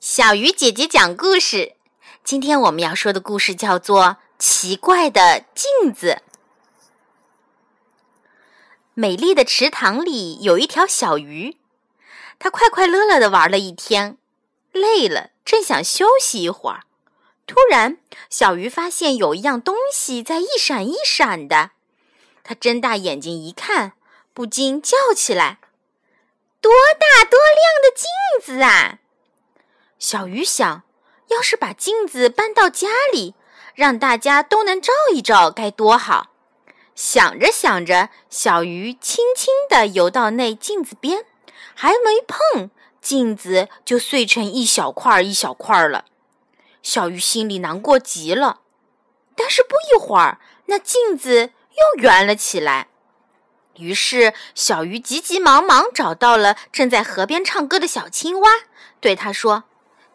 小鱼姐姐讲故事。今天我们要说的故事叫做《奇怪的镜子》。美丽的池塘里有一条小鱼，它快快乐乐的玩了一天，累了，正想休息一会儿。突然，小鱼发现有一样东西在一闪一闪的，它睁大眼睛一看，不禁叫起来。多大多亮的镜子啊！小鱼想，要是把镜子搬到家里，让大家都能照一照，该多好！想着想着，小鱼轻轻地游到那镜子边，还没碰镜子，就碎成一小块一小块了。小鱼心里难过极了。但是不一会儿，那镜子又圆了起来。于是，小鱼急急忙忙找到了正在河边唱歌的小青蛙，对他说：“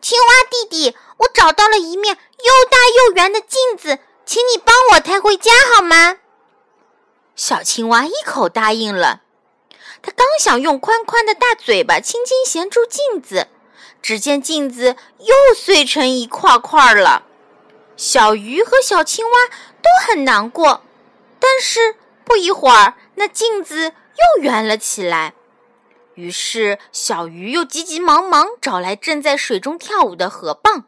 青蛙弟弟，我找到了一面又大又圆的镜子，请你帮我抬回家好吗？”小青蛙一口答应了。它刚想用宽宽的大嘴巴轻轻衔住镜子，只见镜子又碎成一块块了。小鱼和小青蛙都很难过，但是不一会儿。那镜子又圆了起来，于是小鱼又急急忙忙找来正在水中跳舞的河蚌。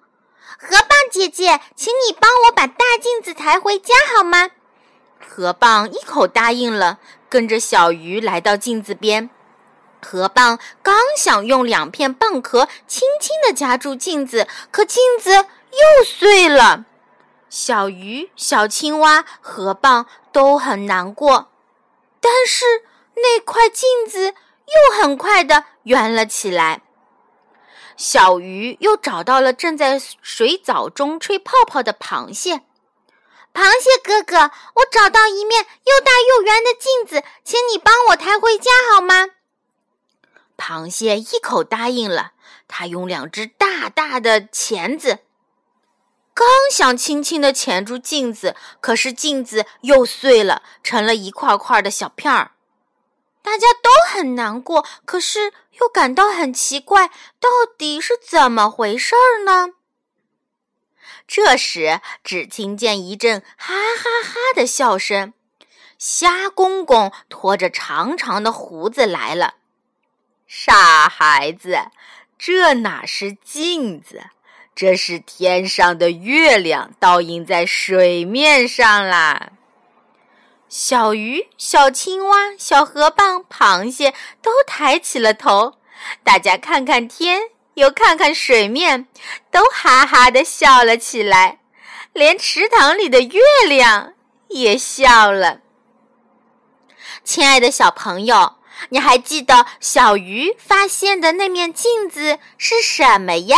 河蚌姐姐，请你帮我把大镜子抬回家好吗？河蚌一口答应了，跟着小鱼来到镜子边。河蚌刚想用两片蚌壳轻轻地夹住镜子，可镜子又碎了。小鱼、小青蛙、河蚌都很难过。但是那块镜子又很快的圆了起来。小鱼又找到了正在水藻中吹泡泡的螃蟹。螃蟹哥哥，我找到一面又大又圆的镜子，请你帮我抬回家好吗？螃蟹一口答应了。它用两只大大的钳子，刚想轻轻地钳住镜子，可是镜子又碎了，成了一块块的小片儿。大家都很难过，可是又感到很奇怪，到底是怎么回事儿呢？这时，只听见一阵哈哈哈的笑声。虾公公拖着长长的胡子来了。傻孩子，这哪是镜子？这是天上的月亮倒映在水面上啦。小鱼、小青蛙、小河蚌、螃蟹都抬起了头，大家看看天，又看看水面，都哈哈的笑了起来，连池塘里的月亮也笑了。亲爱的小朋友，你还记得小鱼发现的那面镜子是什么呀？